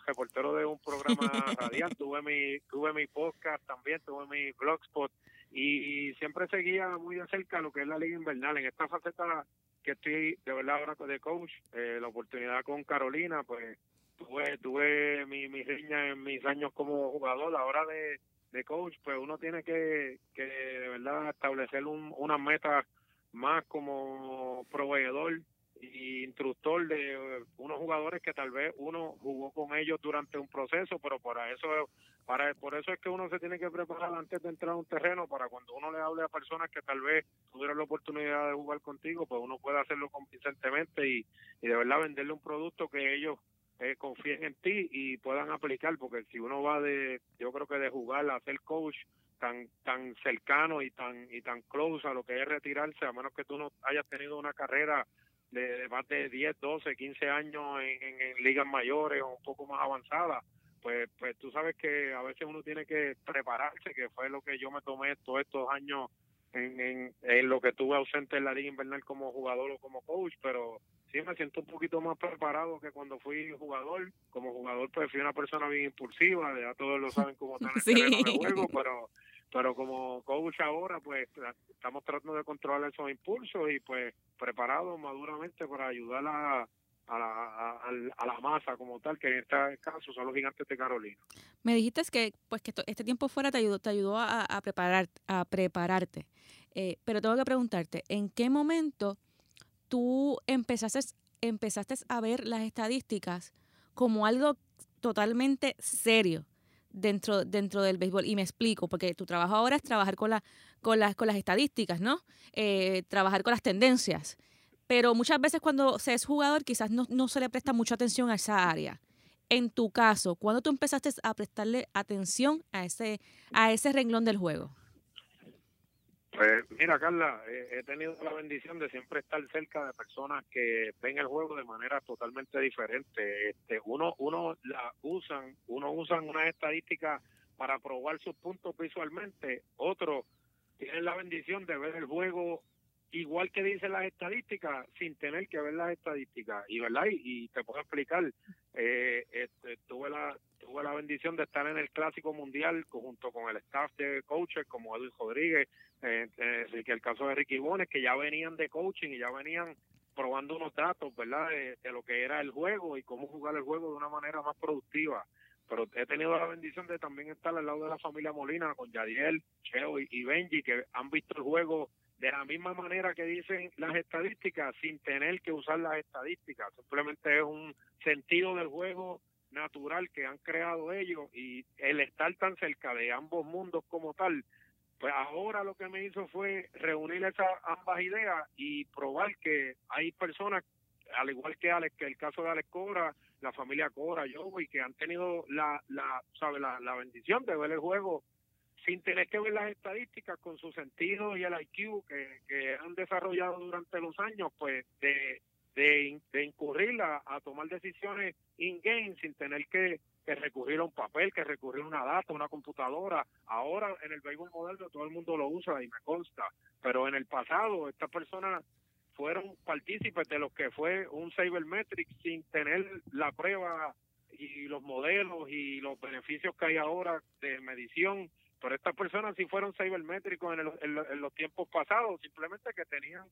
[SPEAKER 3] reportero de un programa radial tuve mi tuve mi podcast también tuve mi blogspot y, siempre seguía muy de cerca lo que es la liga invernal. En esta faceta que estoy de verdad ahora de coach eh, la oportunidad con Carolina pues tuve tuve mi, mi riña en mis años como jugador. Ahora de, de coach pues uno tiene que que de verdad establecer un, unas metas más como proveedor y instructor de unos jugadores que tal vez uno jugó con ellos durante un proceso, pero para eso para por eso es que uno se tiene que preparar antes de entrar a un terreno para cuando uno le hable a personas que tal vez tuvieron la oportunidad de jugar contigo, pues uno puede hacerlo convincentemente y, y de verdad venderle un producto que ellos eh, confíen en ti y puedan aplicar, porque si uno va de, yo creo que de jugar a ser coach tan tan cercano y tan y tan close a lo que es retirarse, a menos que tú no hayas tenido una carrera de, de más de 10, 12, 15 años en, en, en, ligas mayores o un poco más avanzadas, pues, pues tú sabes que a veces uno tiene que prepararse, que fue lo que yo me tomé todos estos años en, en, en lo que tuve ausente en la liga invernal como jugador o como coach, pero sí me siento un poquito más preparado que cuando fui jugador. Como jugador, pues fui una persona bien impulsiva, ya todos lo saben como el sí. de juego, pero pero como coach ahora, pues estamos tratando de controlar esos impulsos y pues preparados maduramente para ayudar a, a la, a, la masa como tal, que en este caso son los gigantes de Carolina.
[SPEAKER 2] Me dijiste que pues que este tiempo fuera te ayudó, te ayudó a, a preparar, a prepararte. Eh, pero tengo que preguntarte, ¿en qué momento tú empezaste, empezaste a ver las estadísticas como algo totalmente serio dentro, dentro del béisbol? Y me explico, porque tu trabajo ahora es trabajar con, la, con, las, con las estadísticas, ¿no? Eh, trabajar con las tendencias. Pero muchas veces cuando se es jugador quizás no, no se le presta mucha atención a esa área. En tu caso, ¿cuándo tú empezaste a prestarle atención a ese, a ese renglón del juego?
[SPEAKER 3] Pues mira, Carla, he tenido la bendición de siempre estar cerca de personas que ven el juego de manera totalmente diferente. Este, uno, uno la usan, uno usan unas estadísticas para probar sus puntos visualmente, otros tienen la bendición de ver el juego igual que dicen las estadísticas, sin tener que ver las estadísticas. Y verdad, y, te puedo explicar, eh, este, tuve la tuve la bendición de estar en el Clásico Mundial junto con el staff de coaches como Edwin Rodríguez, eh, eh, el caso de Ricky Bones, que ya venían de coaching y ya venían probando unos datos, ¿verdad?, de, lo que era el juego y cómo jugar el juego de una manera más productiva pero he tenido la bendición de también estar al lado de la familia Molina con Yadiel, Cheo y, Benji que han visto el juego de la misma manera que dicen las estadísticas sin tener que usar las estadísticas. Simplemente es un sentido del juego natural que han creado ellos y el estar tan cerca de ambos mundos como tal, pues ahora lo que me hizo fue reunir esas ambas ideas y probar que hay personas, al igual que Alex, que el caso de Alex Cora, la familia Cora, yo, y que han tenido la, la, sabe, la, la bendición de ver el juego sin tener que ver las estadísticas con su sentido y el IQ que, que han desarrollado durante los años, pues de, de, incurrir a, tomar decisiones in-game sin tener que, recurrir a un papel, que recurrir a una data, una computadora. Ahora en el béisbol moderno todo el mundo lo usa y me consta, pero en el pasado estas personas fueron partícipes de lo que fue un Sabermetrics sin tener la prueba y los modelos y los beneficios que hay ahora de medición pero estas personas sí fueron cibermétricos en, en, los tiempos pasados, simplemente que tenían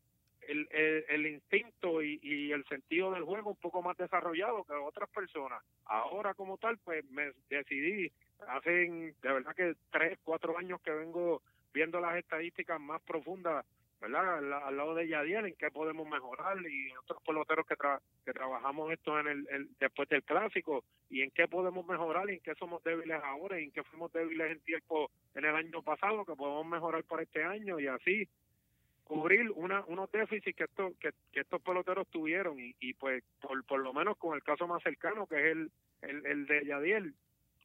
[SPEAKER 3] el, el, instinto y, y, el sentido del juego un poco más desarrollado que otras personas. Ahora como tal, pues me decidí, hace de verdad que tres, cuatro años que vengo viendo las estadísticas más profundas ¿verdad? Al, lado de Yadiel, en qué podemos mejorar y otros peloteros que, que trabajamos esto en el, después del clásico y en qué podemos mejorar y en qué somos débiles ahora y en qué fuimos débiles en tiempo en el año pasado que podemos mejorar para este año y así cubrir una, unos déficits que estos que, estos peloteros tuvieron y, y pues por, por lo menos con el caso más cercano que es el, el, el de Yadiel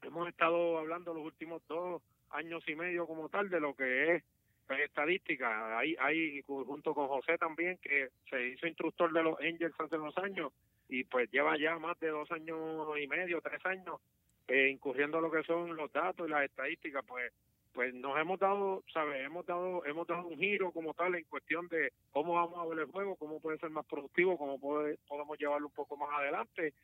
[SPEAKER 3] hemos estado hablando los últimos dos años y medio como tal de lo que es estadística. Hay, hay junto con José también, que se hizo instructor de los Angels hace unos años y pues lleva ya más de dos años y medio, tres años, eh, incurriendo lo que son los datos y las estadísticas, pues pues nos hemos dado, ¿sabes? Hemos dado, hemos dado un giro como tal en cuestión de cómo vamos a ver el juego, cómo puede ser más productivo, cómo podemos llevarlo un poco más adelante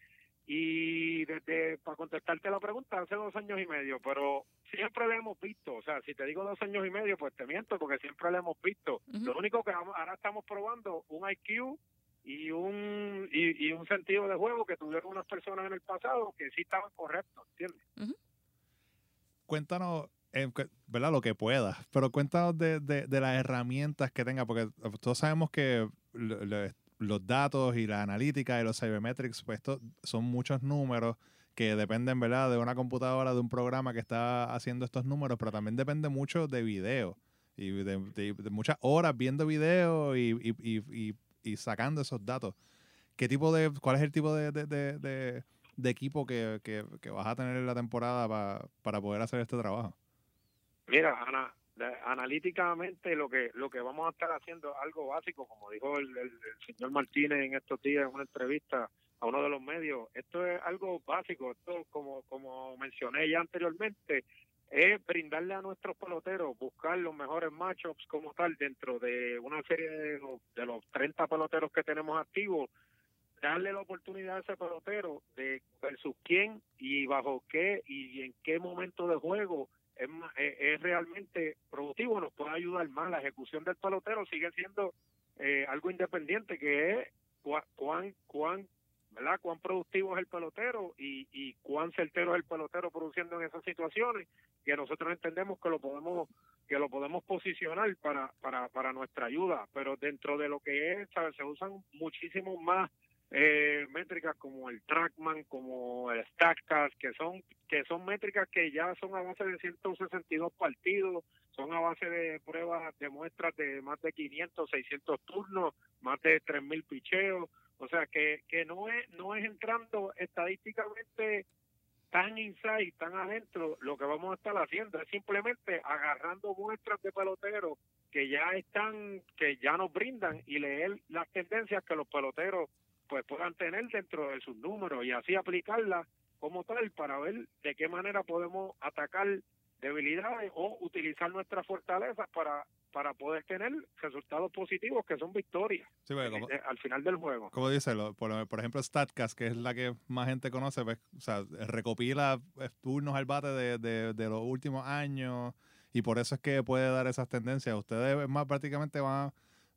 [SPEAKER 3] y desde, para contestarte la pregunta, hace dos años y medio, pero siempre le hemos visto, o sea, si te digo dos años y medio, pues te miento, porque siempre le hemos visto. Lo único que ahora estamos probando un IQ y un y, un sentido de juego que tuvieron unas personas en el pasado que sí estaban correctos, ¿entiendes?
[SPEAKER 1] Cuéntanos, eh, ¿verdad? Lo que puedas, pero cuéntanos de, de, de, las herramientas que tenga, porque todos sabemos que los datos y la analítica y los cybermetrics, pues estos son muchos números que dependen, ¿verdad?, de una computadora, de un programa que está haciendo estos números, pero también depende mucho de video y de, muchas horas viendo video y, y, y, sacando esos datos. ¿Qué tipo de, cuál es el tipo de, de equipo que, que, que, vas a tener en la temporada para poder hacer este trabajo?
[SPEAKER 3] Mira, Ana, analíticamente lo que lo que vamos a estar haciendo es algo básico, como dijo el, señor Martínez en estos días en una entrevista a uno de los medios, esto es algo básico, esto como como mencioné ya anteriormente, es brindarle a nuestros peloteros, buscar los mejores matchups como tal dentro de una serie de los, de los 30 peloteros que tenemos activos, darle la oportunidad a ese pelotero de versus quién y bajo qué y en qué momento de juego es, es, realmente productivo, nos puede ayudar más. La ejecución del pelotero sigue siendo eh, algo independiente, que es cuán, cuán, ¿verdad? cuán productivo es el pelotero y, y cuán certero es el pelotero produciendo en esas situaciones, que nosotros entendemos que lo podemos que lo podemos posicionar para, para, para nuestra ayuda, pero dentro de lo que es, se usan muchísimos más eh, métricas como el Trackman, como el Statcast, que son que son métricas que ya son a base de 162 partidos, son a base de pruebas de muestras de más de 500, 600 turnos, más de 3000 picheos, o sea que que no es no es entrando estadísticamente tan inside, tan adentro, lo que vamos a estar haciendo. Es simplemente agarrando muestras de peloteros que ya están, que ya nos brindan y leer las tendencias que los peloteros pues puedan tener dentro de sus números y así aplicarla como tal para ver de qué manera podemos atacar debilidades o utilizar nuestras fortalezas para para poder tener resultados positivos que son victorias eh, al final del juego.
[SPEAKER 1] Como dice, por, por, ejemplo, StatCast, que es la que más gente conoce, pues, o sea, recopila turnos al bate de, de, de, los últimos años y por eso es que puede dar esas tendencias. Ustedes más prácticamente van a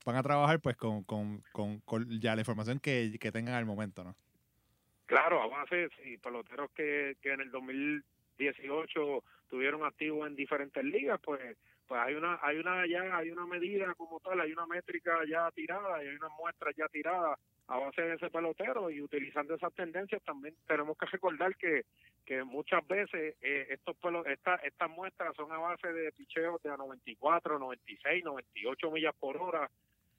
[SPEAKER 1] van a trabajar pues con, con, con, ya la información que, que tengan al momento, ¿no?
[SPEAKER 3] Claro, a base, sí, peloteros que, que en el 2018 tuvieron activos en diferentes ligas, pues pues hay una hay una ya hay una medida como tal, hay una métrica ya tirada y hay una muestra ya tirada a base de ese pelotero y utilizando esas tendencias también tenemos que recordar que, que muchas veces eh, estos estas estas muestras son a base de picheos de a 94, 96, 98 millas por hora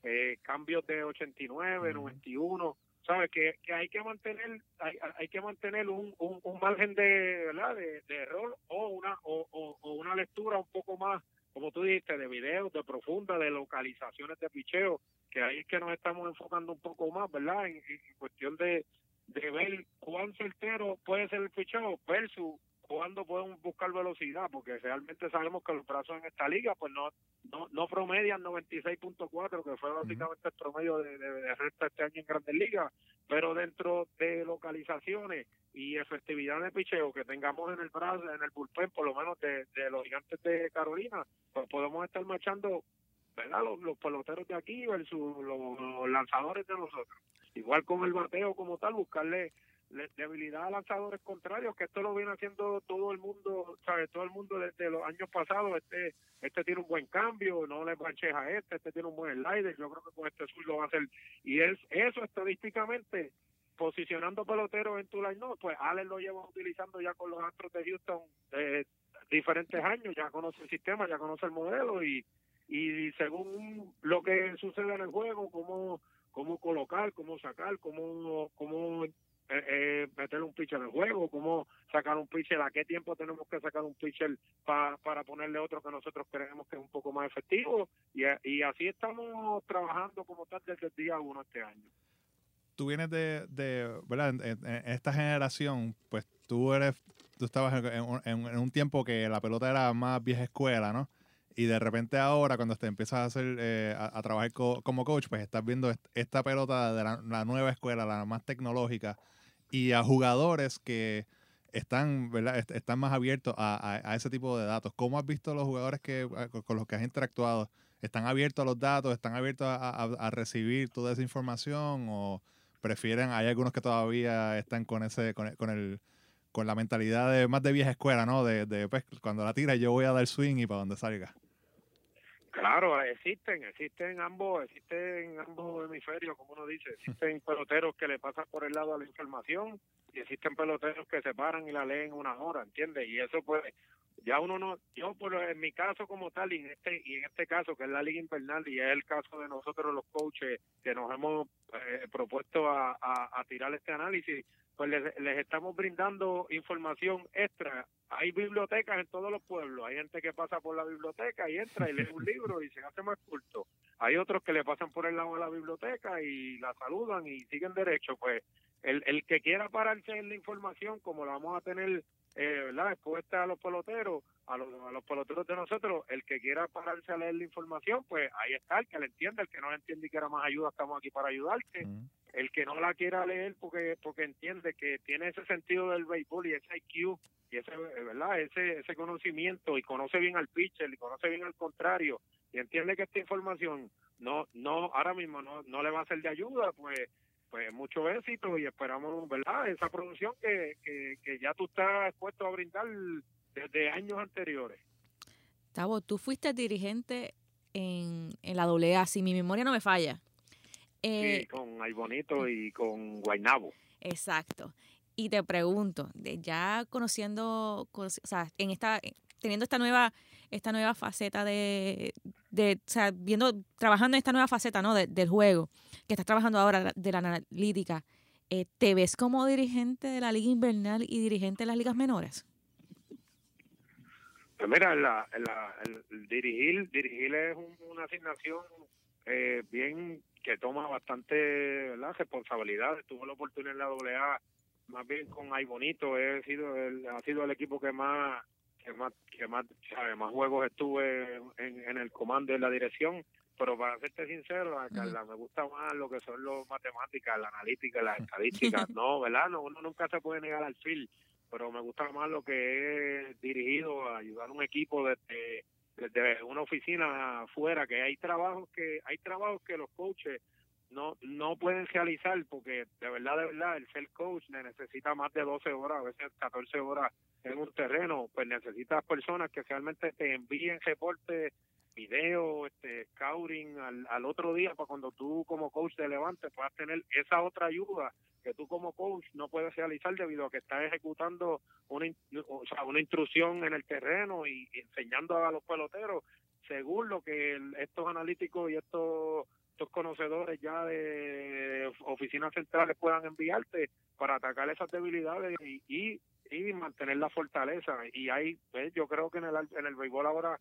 [SPEAKER 3] eh, cambios de 89, 91, sabes que, que hay que mantener hay, hay que mantener un, un, margen de verdad de, error o una o, o, una lectura un poco más como tú dijiste de videos de profunda de localizaciones de picheo que ahí es que nos estamos enfocando un poco más verdad en, en cuestión de de ver cuán certero puede ser el picheo versus cuándo podemos buscar velocidad, porque realmente sabemos que los brazos en esta liga pues no no, no promedian 96.4, que fue básicamente el promedio de, de, resta este año en Grandes Ligas, pero dentro de localizaciones y efectividad de picheo que tengamos en el brazo, en el bullpen, por lo menos de, los gigantes de Carolina, pues podemos estar marchando ¿verdad? Los, peloteros de aquí versus los lanzadores de nosotros. Igual con el bateo como tal, buscarle debilidad a lanzadores contrarios, que esto lo viene haciendo todo el mundo, sabe todo el mundo desde los años pasados, este este tiene un buen cambio, no le bancheja a este, este tiene un buen slider, yo creo que con este sur lo va a hacer, y es eso estadísticamente, posicionando peloteros en tu line, no, pues Alex lo lleva utilizando ya con los Astros de Houston eh, diferentes años, ya conoce el sistema, ya conoce el modelo, y, y según lo que sucede en el juego, cómo cómo colocar, cómo sacar, cómo, cómo eh, eh, meter un pitcher el juego, cómo sacar un pitcher, a qué tiempo tenemos que sacar un pitcher para ponerle otro que nosotros creemos que es un poco más efectivo y, y así estamos trabajando como tal desde el día uno este año.
[SPEAKER 1] Tú vienes de, de ¿verdad? En, esta generación, pues tú eres, tú estabas en, en, un tiempo que la pelota era más vieja escuela, ¿no? y de repente ahora cuando te empiezas a hacer eh, a, trabajar como coach pues estás viendo esta pelota de la, nueva escuela la más tecnológica y a jugadores que están, ¿verdad? están más abiertos a, ese tipo de datos. ¿Cómo has visto los jugadores que, con los que has interactuado? ¿Están abiertos a los datos? ¿Están abiertos a, recibir toda esa información? ¿O prefieren, hay algunos que todavía están con ese, con, el, con la mentalidad de más de vieja escuela, ¿no? De, de pues, cuando la tira yo voy a dar swing y para donde salga.
[SPEAKER 3] Claro, existen, existen ambos, existen ambos hemisferios, como uno dice, existen peloteros que le pasan por el lado a la información y existen peloteros que se paran y la leen una hora, ¿entiendes? Y eso pues ya uno no, yo por en mi caso como tal y en este y en este caso que es la liga invernal y es el caso de nosotros los coaches que nos hemos eh, propuesto a, a, a tirar este análisis, pues les, les estamos brindando información extra hay bibliotecas en todos los pueblos. Hay gente que pasa por la biblioteca y entra y lee un libro y se hace más culto. Hay otros que le pasan por el lado de la biblioteca y la saludan y siguen derecho. Pues el, el que quiera pararse en la información, como la vamos a tener eh, ¿verdad? expuesta a los peloteros, a los, a los peloteros de nosotros, el que quiera pararse a leer la información, pues ahí está, el que le entiende, el que no le entiende y quiera más ayuda, estamos aquí para ayudarte. El que no la quiera leer porque porque entiende que tiene ese sentido del béisbol y ese IQ y ese, ¿verdad? Ese, ese conocimiento y conoce bien al pitcher y conoce bien al contrario y entiende que esta información no, no, ahora mismo no, no le va a ser de ayuda, pues, pues mucho éxito y esperamos, ¿verdad? Esa producción que, que, que ya tú estás expuesto a brindar desde años anteriores.
[SPEAKER 2] Tavo, tú fuiste dirigente en, en la AA, si mi memoria no me falla.
[SPEAKER 3] Eh, sí, con Ay Bonito y con Guainabo.
[SPEAKER 2] Exacto. Y te pregunto, de ya conociendo, o sea, en esta, teniendo esta nueva, esta nueva faceta de, de o sea, viendo, trabajando en esta nueva faceta, ¿no? del juego, que estás trabajando ahora de la analítica, eh, ¿te ves como dirigente de la liga invernal y dirigente de las ligas menores?
[SPEAKER 3] Pues mira, la, el dirigir, dirigir es una asignación eh, bien que toma bastante ¿verdad? responsabilidad. Tuvo la oportunidad en la AA más bien con Ay Bonito, he sido el, ha sido el equipo que más que más que más, más juegos estuve en, en el comando y la dirección pero para serte sincero, a Carla, me gusta más lo que son los matemáticas, la analítica, las estadísticas, no, ¿verdad? No, uno nunca se puede negar al fil, pero me gusta más lo que es dirigido a ayudar a un equipo desde, desde una oficina afuera, que hay trabajos que hay trabajos que los coaches no no pueden realizar porque de verdad, de verdad, el ser coach necesita más de 12 horas, a veces 14 horas en un terreno, pues necesitas personas que realmente te envíen reportes, video, este, scouting al, al otro día para cuando tú como coach te levantes puedas tener esa otra ayuda que tú como coach no puedes realizar debido a que estás ejecutando una, o sea, una instrucción en el terreno y, enseñando a los peloteros según lo que estos analíticos y estos estos conocedores ya de oficinas centrales puedan enviarte para atacar esas debilidades y, y, y mantener la fortaleza. Y ahí, pues, yo creo que en el, en el béisbol ahora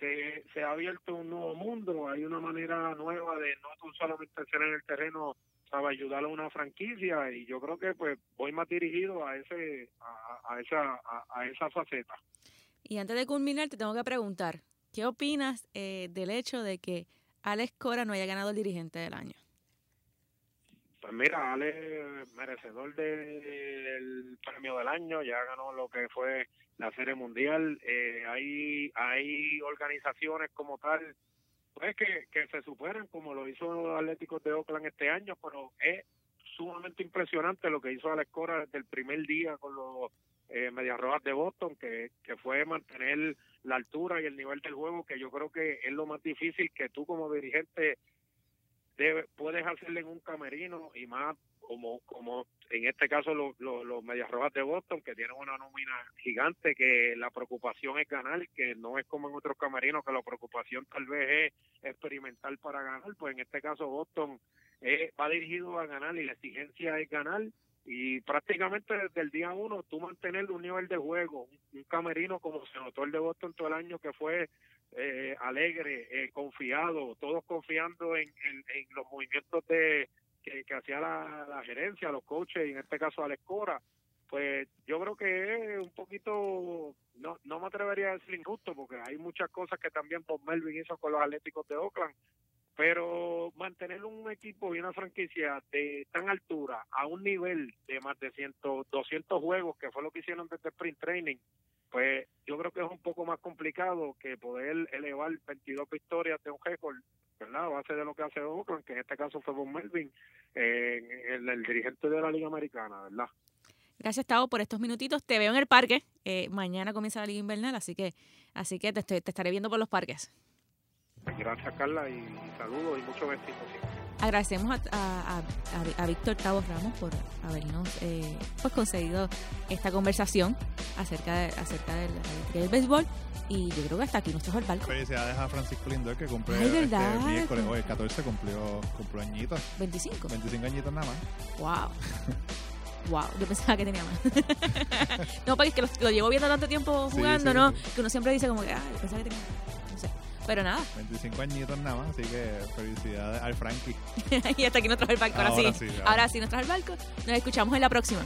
[SPEAKER 3] se, se ha abierto un nuevo mundo, hay una manera nueva de no solamente ser en el terreno, sabe ayudar a una franquicia y yo creo que pues voy más dirigido a ese a, a esa a, a, esa faceta.
[SPEAKER 2] Y antes de culminar te tengo que preguntar, ¿qué opinas eh, del hecho de que Alex Cora no haya ganado el dirigente del año?
[SPEAKER 3] Pues mira, Alex, merecedor del premio del año, ya ganó lo que fue la Serie Mundial. Eh, hay, hay organizaciones como tal, pues que, que se superan, como lo hizo los Atléticos de Oakland este año, pero es sumamente impresionante lo que hizo Alex Cora desde el primer día con los eh, Medias de Boston, que, que fue mantener la altura y el nivel del juego, que yo creo que es lo más difícil que tú como dirigente debe, puedes hacerle en un camerino y más como como en este caso los, los, los Medias Rojas de Boston, que tienen una nómina gigante, que la preocupación es ganar, que no es como en otros camerinos, que la preocupación tal vez es experimentar para ganar, pues en este caso Boston eh, va dirigido a ganar y la exigencia es ganar. Y prácticamente desde el día uno tú mantener un nivel de juego, un, camerino como se notó el de Boston todo el año que fue eh, alegre, eh, confiado, todos confiando en, los movimientos de que, hacía la, gerencia, los coaches, y en este caso Alex Cora, pues yo creo que es un poquito, no, no me atrevería a decir injusto, porque hay muchas cosas que también Bob Melvin hizo con los Atléticos de Oakland, pero mantener un equipo y una franquicia de tan altura a un nivel de más de 100, 200 juegos, que fue lo que hicieron desde Sprint Training, pues yo creo que es un poco más complicado que poder elevar 22 victorias de un récord, ¿verdad? A base de lo que hace Oakland, que en este caso fue Von Melvin, eh, el, el, dirigente de la Liga Americana, ¿verdad?
[SPEAKER 2] Gracias, Tavo, por estos minutitos. Te veo en el parque. Eh, mañana comienza la Liga Invernal, así que así que te, estoy, te estaré viendo por los parques.
[SPEAKER 3] Gracias, Carla, y saludos y mucho éxito
[SPEAKER 2] Agradecemos a, a, a, a, Víctor Tavo Ramos por habernos eh, pues conseguido esta conversación acerca, de, acerca del, del béisbol. Y yo creo que hasta aquí nos trajo el barco.
[SPEAKER 1] Felicidades a Francisco Lindor que cumple
[SPEAKER 2] Ay,
[SPEAKER 1] este miércoles. Hoy el 14 cumplió, cumplió añitos.
[SPEAKER 2] 25.
[SPEAKER 1] 25 añitos nada más.
[SPEAKER 2] Wow. Wow, yo pensaba que tenía más. no, porque es que lo, lo, llevo viendo tanto tiempo jugando, sí, sí, ¿no? Sí. Que uno siempre dice como que, ah, yo pensaba que tenía más. Pero nada.
[SPEAKER 1] 25 añitos nada más, así que felicidades al Frankie.
[SPEAKER 2] y hasta aquí nos trajo el barco. Ahora, ahora sí. sí ahora sí nos trajo el barco. Nos escuchamos en la próxima.